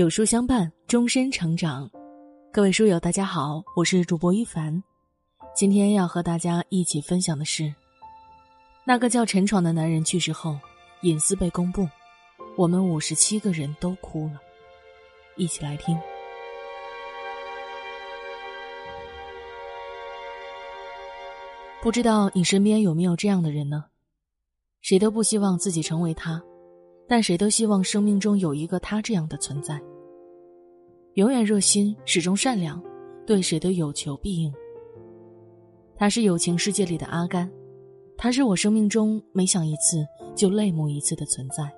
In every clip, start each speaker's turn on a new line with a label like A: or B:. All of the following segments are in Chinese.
A: 有书相伴，终身成长。各位书友，大家好，我是主播一凡。今天要和大家一起分享的是，那个叫陈闯的男人去世后，隐私被公布，我们五十七个人都哭了。一起来听。不知道你身边有没有这样的人呢？谁都不希望自己成为他。但谁都希望生命中有一个他这样的存在，永远热心，始终善良，对谁都有求必应。他是友情世界里的阿甘，他是我生命中每想一次就泪目一次的存在。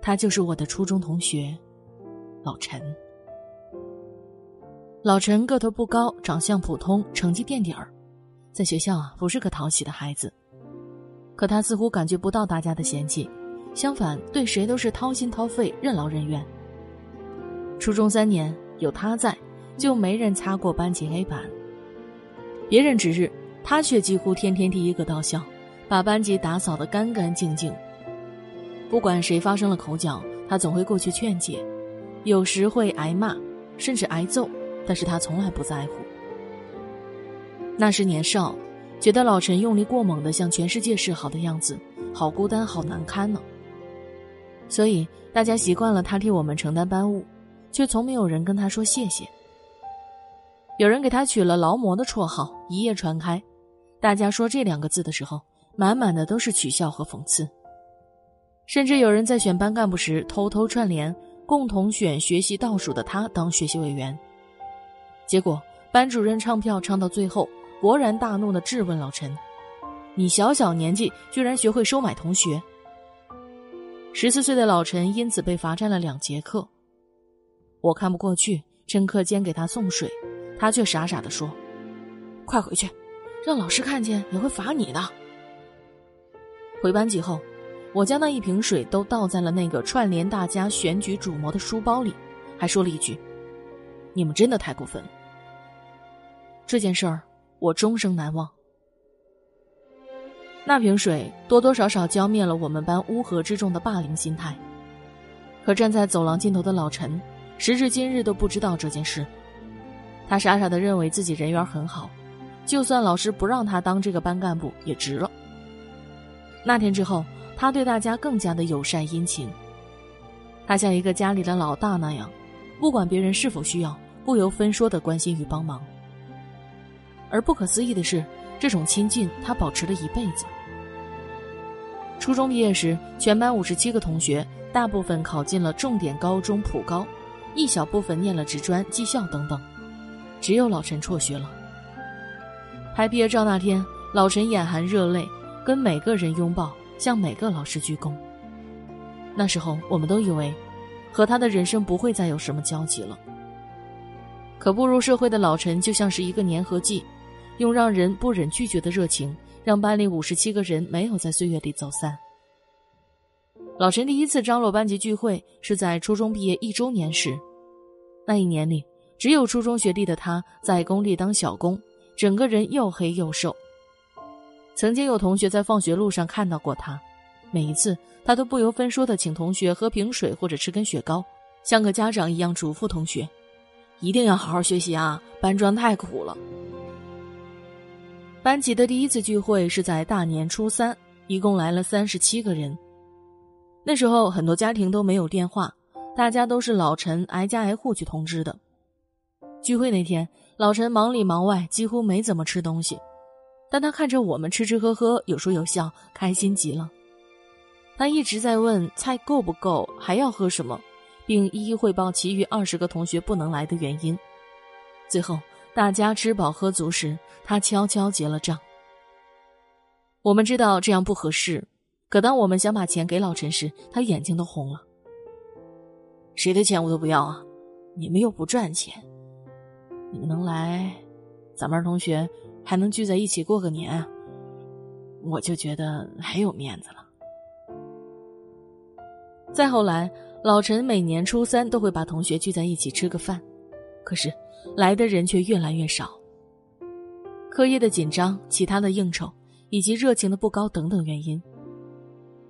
A: 他就是我的初中同学，老陈。老陈个头不高，长相普通，成绩垫底儿，在学校啊不是个讨喜的孩子，可他似乎感觉不到大家的嫌弃。相反，对谁都是掏心掏肺、任劳任怨。初中三年有他在，就没人擦过班级黑板。别人值日，他却几乎天天第一个到校，把班级打扫得干干净净。不管谁发生了口角，他总会过去劝解，有时会挨骂，甚至挨揍，但是他从来不在乎。那时年少，觉得老陈用力过猛的向全世界示好的样子，好孤单，好难堪呢。所以大家习惯了他替我们承担班务，却从没有人跟他说谢谢。有人给他取了“劳模”的绰号，一夜传开。大家说这两个字的时候，满满的都是取笑和讽刺。甚至有人在选班干部时偷偷串联，共同选学习倒数的他当学习委员。结果班主任唱票唱到最后，勃然大怒的质问老陈：“你小小年纪居然学会收买同学！”十四岁的老陈因此被罚站了两节课，我看不过去，趁课间给他送水，他却傻傻的说：“快回去，让老师看见也会罚你的。”回班级后，我将那一瓶水都倒在了那个串联大家选举主谋的书包里，还说了一句：“你们真的太过分了。”这件事儿我终生难忘。那瓶水多多少少浇灭了我们班乌合之众的霸凌心态。可站在走廊尽头的老陈，时至今日都不知道这件事。他傻傻的认为自己人缘很好，就算老师不让他当这个班干部也值了。那天之后，他对大家更加的友善殷勤。他像一个家里的老大那样，不管别人是否需要，不由分说的关心与帮忙。而不可思议的是，这种亲近他保持了一辈子。初中毕业时，全班五十七个同学，大部分考进了重点高中普高，一小部分念了职专、技校等等，只有老陈辍学了。拍毕业照那天，老陈眼含热泪，跟每个人拥抱，向每个老师鞠躬。那时候，我们都以为，和他的人生不会再有什么交集了。可步入社会的老陈，就像是一个粘合剂，用让人不忍拒绝的热情。让班里五十七个人没有在岁月里走散。老陈第一次张罗班级聚会是在初中毕业一周年时，那一年里，只有初中学历的他在工地当小工，整个人又黑又瘦。曾经有同学在放学路上看到过他，每一次他都不由分说的请同学喝瓶水或者吃根雪糕，像个家长一样嘱咐同学，一定要好好学习啊，搬砖太苦了。班级的第一次聚会是在大年初三，一共来了三十七个人。那时候很多家庭都没有电话，大家都是老陈挨家挨户去通知的。聚会那天，老陈忙里忙外，几乎没怎么吃东西，但他看着我们吃吃喝喝，有说有笑，开心极了。他一直在问菜够不够，还要喝什么，并一一汇报其余二十个同学不能来的原因。最后。大家吃饱喝足时，他悄悄结了账。我们知道这样不合适，可当我们想把钱给老陈时，他眼睛都红了。谁的钱我都不要啊！你们又不赚钱，你们能来，咱班同学还能聚在一起过个年，我就觉得很有面子了。再后来，老陈每年初三都会把同学聚在一起吃个饭，可是。来的人却越来越少。课业的紧张、其他的应酬以及热情的不高等等原因，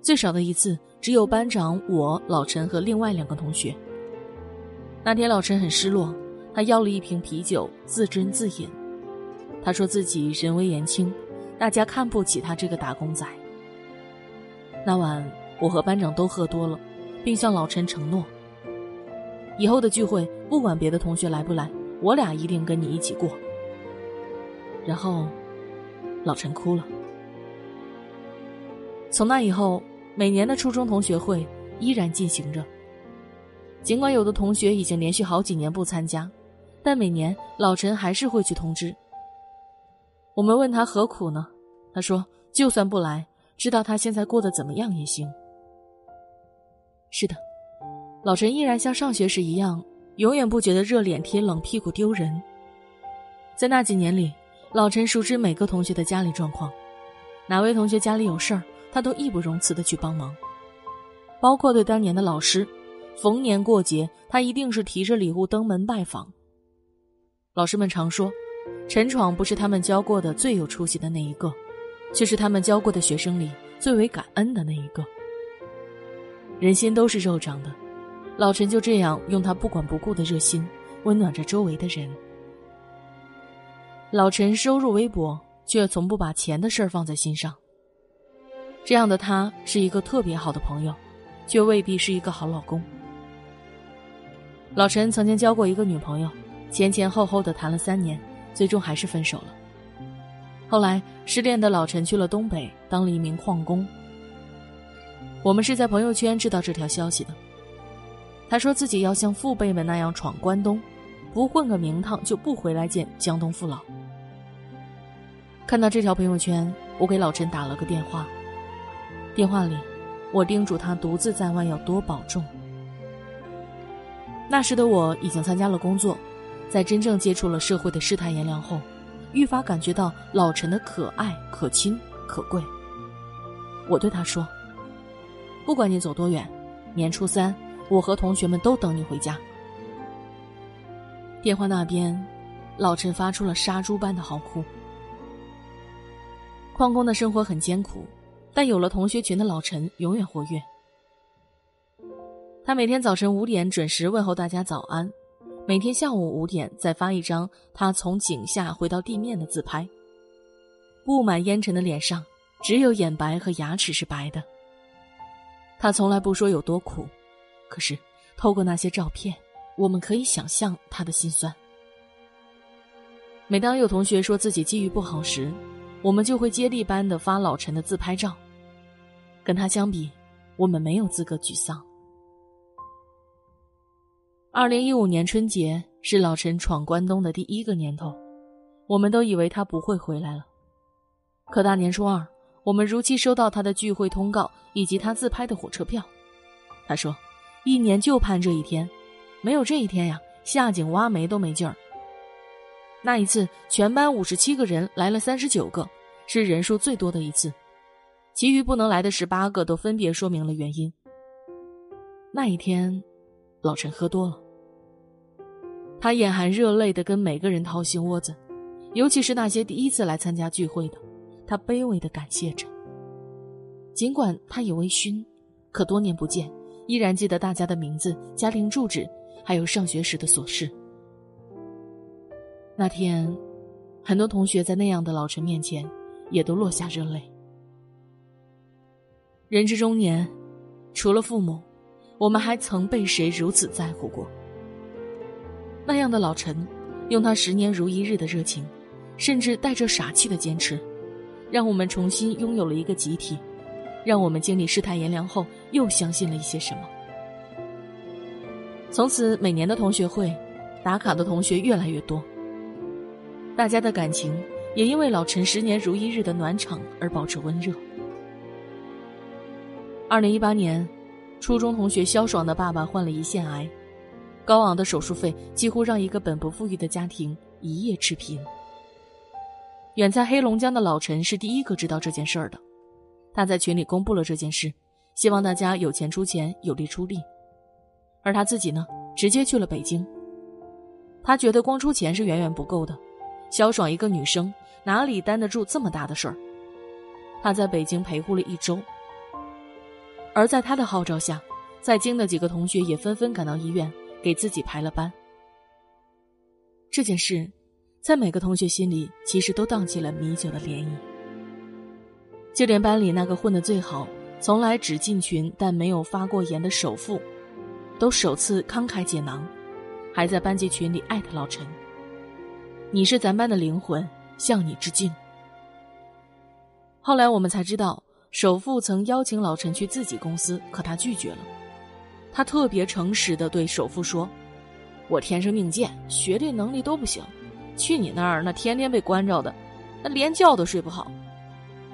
A: 最少的一次只有班长、我、老陈和另外两个同学，那天老陈很失落，他要了一瓶啤酒，自斟自饮。他说自己人微言轻，大家看不起他这个打工仔。那晚，我和班长都喝多了，并向老陈承诺：以后的聚会，不管别的同学来不来，我俩一定跟你一起过。然后，老陈哭了。从那以后，每年的初中同学会依然进行着。尽管有的同学已经连续好几年不参加，但每年老陈还是会去通知。我们问他何苦呢？他说：“就算不来，知道他现在过得怎么样也行。”是的，老陈依然像上学时一样，永远不觉得热脸贴冷屁股丢人。在那几年里，老陈熟知每个同学的家里状况，哪位同学家里有事儿，他都义不容辞的去帮忙，包括对当年的老师。逢年过节，他一定是提着礼物登门拜访。老师们常说，陈闯不是他们教过的最有出息的那一个，却是他们教过的学生里最为感恩的那一个。人心都是肉长的，老陈就这样用他不管不顾的热心，温暖着周围的人。老陈收入微薄，却从不把钱的事儿放在心上。这样的他是一个特别好的朋友，却未必是一个好老公。老陈曾经交过一个女朋友，前前后后的谈了三年，最终还是分手了。后来失恋的老陈去了东北，当了一名矿工。我们是在朋友圈知道这条消息的。他说自己要像父辈们那样闯关东，不混个名堂就不回来见江东父老。看到这条朋友圈，我给老陈打了个电话。电话里，我叮嘱他独自在外要多保重。那时的我已经参加了工作，在真正接触了社会的世态炎凉后，愈发感觉到老陈的可爱、可亲、可贵。我对他说：“不管你走多远，年初三，我和同学们都等你回家。”电话那边，老陈发出了杀猪般的嚎哭。矿工的生活很艰苦，但有了同学群的老陈永远活跃。他每天早晨五点准时问候大家早安，每天下午五点再发一张他从井下回到地面的自拍。布满烟尘的脸上，只有眼白和牙齿是白的。他从来不说有多苦，可是透过那些照片，我们可以想象他的心酸。每当有同学说自己机遇不好时，我们就会接力般的发老陈的自拍照。跟他相比，我们没有资格沮丧。二零一五年春节是老陈闯关东的第一个年头，我们都以为他不会回来了。可大年初二，我们如期收到他的聚会通告以及他自拍的火车票。他说：“一年就盼这一天，没有这一天呀，下井挖煤都没劲儿。”那一次，全班五十七个人来了三十九个，是人数最多的一次。其余不能来的十八个都分别说明了原因。那一天，老陈喝多了。他眼含热泪的跟每个人掏心窝子，尤其是那些第一次来参加聚会的，他卑微的感谢着。尽管他已微醺，可多年不见，依然记得大家的名字、家庭住址，还有上学时的琐事。那天，很多同学在那样的老陈面前，也都落下热泪。人至中年，除了父母，我们还曾被谁如此在乎过？那样的老陈，用他十年如一日的热情，甚至带着傻气的坚持，让我们重新拥有了一个集体，让我们经历世态炎凉后又相信了一些什么。从此，每年的同学会，打卡的同学越来越多，大家的感情也因为老陈十年如一日的暖场而保持温热。二零一八年，初中同学肖爽的爸爸患了胰腺癌。高昂的手术费几乎让一个本不富裕的家庭一夜致贫。远在黑龙江的老陈是第一个知道这件事儿的，他在群里公布了这件事，希望大家有钱出钱，有力出力。而他自己呢，直接去了北京。他觉得光出钱是远远不够的，肖爽一个女生哪里担得住这么大的事儿？他在北京陪护了一周，而在他的号召下，在京的几个同学也纷纷赶到医院。给自己排了班。这件事，在每个同学心里，其实都荡起了米酒的涟漪。就连班里那个混得最好、从来只进群但没有发过言的首富，都首次慷慨解囊，还在班级群里艾特老陈：“你是咱班的灵魂，向你致敬。”后来我们才知道，首富曾邀请老陈去自己公司，可他拒绝了。他特别诚实的对首富说。我天生命贱，学历能力都不行，去你那儿那天天被关着的，那连觉都睡不好。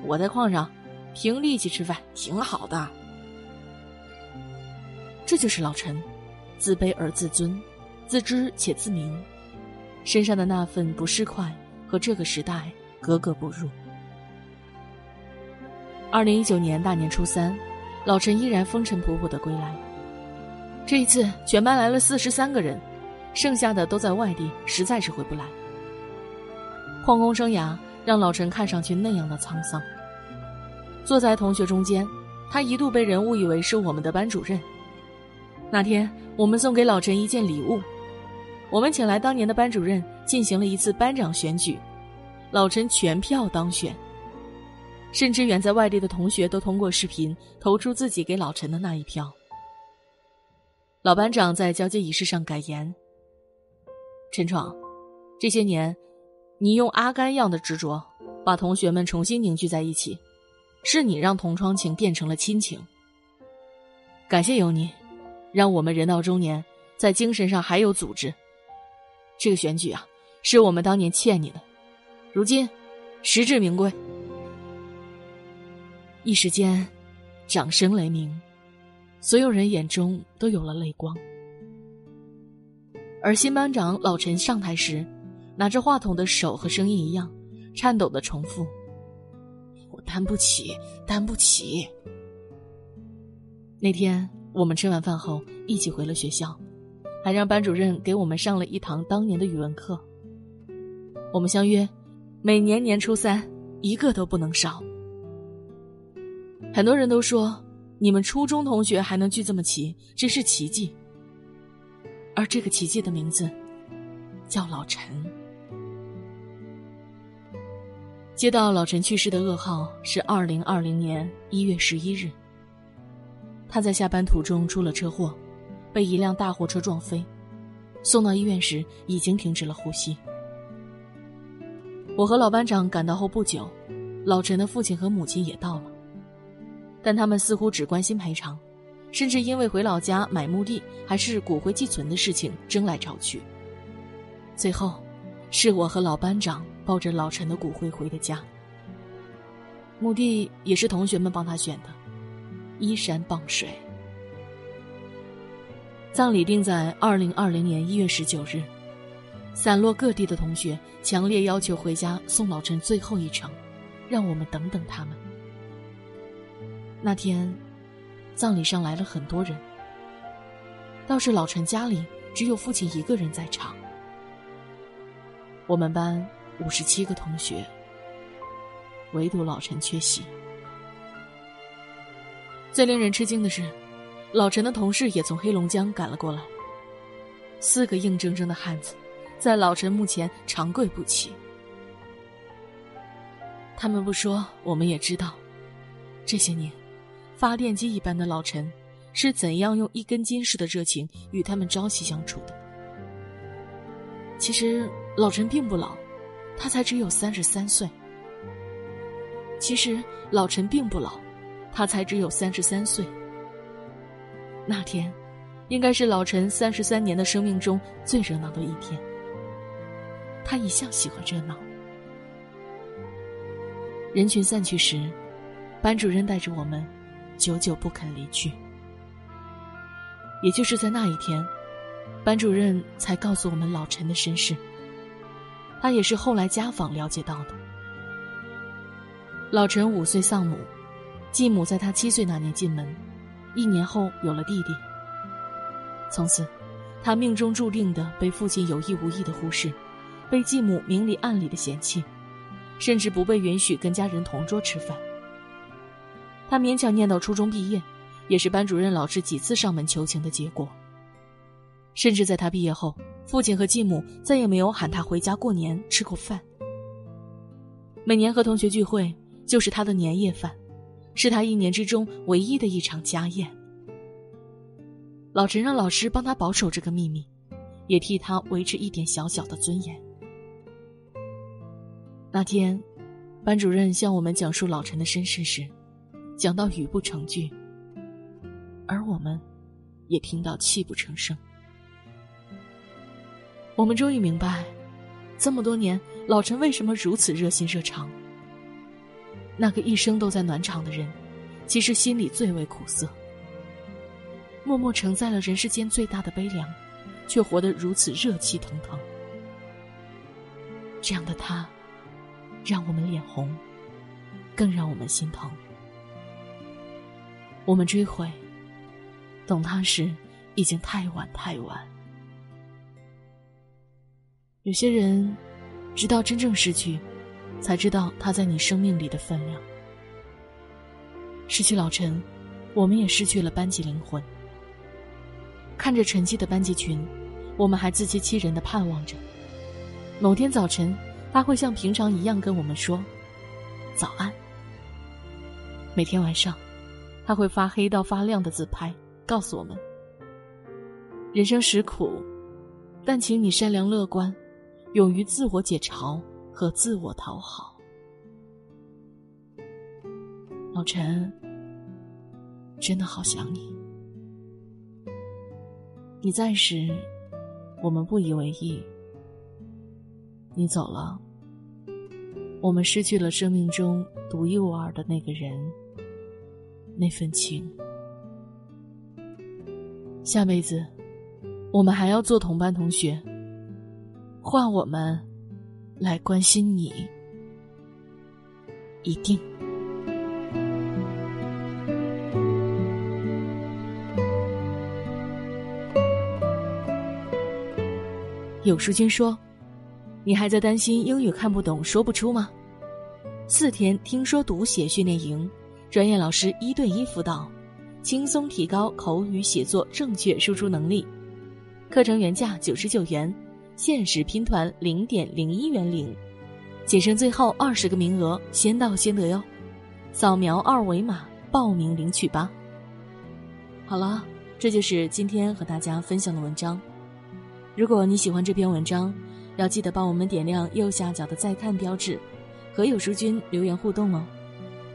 A: 我在矿上凭力气吃饭，挺好的。这就是老陈，自卑而自尊，自知且自明，身上的那份不适快和这个时代格格不入。二零一九年大年初三，老陈依然风尘仆仆的归来。这一次，全班来了四十三个人。剩下的都在外地，实在是回不来。矿工生涯让老陈看上去那样的沧桑。坐在同学中间，他一度被人误以为是我们的班主任。那天，我们送给老陈一件礼物，我们请来当年的班主任进行了一次班长选举，老陈全票当选，甚至远在外地的同学都通过视频投出自己给老陈的那一票。老班长在交接仪式上感言。陈闯，这些年，你用阿甘样的执着，把同学们重新凝聚在一起，是你让同窗情变成了亲情。感谢有你，让我们人到中年，在精神上还有组织。这个选举啊，是我们当年欠你的，如今，实至名归。一时间，掌声雷鸣，所有人眼中都有了泪光。而新班长老陈上台时，拿着话筒的手和声音一样，颤抖的重复：“我担不起，担不起。”那天我们吃完饭后一起回了学校，还让班主任给我们上了一堂当年的语文课。我们相约，每年年初三一个都不能少。很多人都说，你们初中同学还能聚这么齐，真是奇迹。而这个奇迹的名字，叫老陈。接到老陈去世的噩耗是二零二零年一月十一日。他在下班途中出了车祸，被一辆大货车撞飞，送到医院时已经停止了呼吸。我和老班长赶到后不久，老陈的父亲和母亲也到了，但他们似乎只关心赔偿。甚至因为回老家买墓地还是骨灰寄存的事情争来吵去。最后，是我和老班长抱着老陈的骨灰回的家。墓地也是同学们帮他选的，依山傍水。葬礼定在二零二零年一月十九日。散落各地的同学强烈要求回家送老陈最后一程，让我们等等他们。那天。葬礼上来了很多人，倒是老陈家里只有父亲一个人在场。我们班五十七个同学，唯独老陈缺席。最令人吃惊的是，老陈的同事也从黑龙江赶了过来。四个硬铮铮的汉子，在老陈墓前长跪不起。他们不说，我们也知道，这些年。发电机一般的老陈，是怎样用一根筋似的热情与他们朝夕相处的？其实老陈并不老，他才只有三十三岁。其实老陈并不老，他才只有三十三岁。那天，应该是老陈三十三年的生命中最热闹的一天。他一向喜欢热闹。人群散去时，班主任带着我们。久久不肯离去。也就是在那一天，班主任才告诉我们老陈的身世。他也是后来家访了解到的。老陈五岁丧母，继母在他七岁那年进门，一年后有了弟弟。从此，他命中注定的被父亲有意无意的忽视，被继母明里暗里的嫌弃，甚至不被允许跟家人同桌吃饭。他勉强念到初中毕业，也是班主任老师几次上门求情的结果。甚至在他毕业后，父亲和继母再也没有喊他回家过年吃过饭。每年和同学聚会就是他的年夜饭，是他一年之中唯一的一场家宴。老陈让老师帮他保守这个秘密，也替他维持一点小小的尊严。那天，班主任向我们讲述老陈的身世时，讲到语不成句，而我们，也听到泣不成声。我们终于明白，这么多年老陈为什么如此热心热肠。那个一生都在暖场的人，其实心里最为苦涩，默默承载了人世间最大的悲凉，却活得如此热气腾腾。这样的他。让我们脸红，更让我们心疼。我们追悔，懂他时已经太晚太晚。有些人，直到真正失去，才知道他在你生命里的分量。失去老陈，我们也失去了班级灵魂。看着沉寂的班级群，我们还自欺欺人的盼望着，某天早晨。他会像平常一样跟我们说：“早安。”每天晚上，他会发黑到发亮的自拍，告诉我们：“人生实苦，但请你善良乐观，勇于自我解嘲和自我讨好。”老陈，真的好想你。你在时，我们不以为意。你走了，我们失去了生命中独一无二的那个人，那份情。下辈子，我们还要做同班同学，换我们来关心你，一定。有书君说。你还在担心英语看不懂、说不出吗？四天听说读写训练营，专业老师一对一辅导，轻松提高口语写作正确输出能力。课程原价九十九元，限时拼团零点零一元领，仅剩最后二十个名额，先到先得哟！扫描二维码报名领取吧。好了，这就是今天和大家分享的文章。如果你喜欢这篇文章，要记得帮我们点亮右下角的再看标志，和有书君留言互动哦，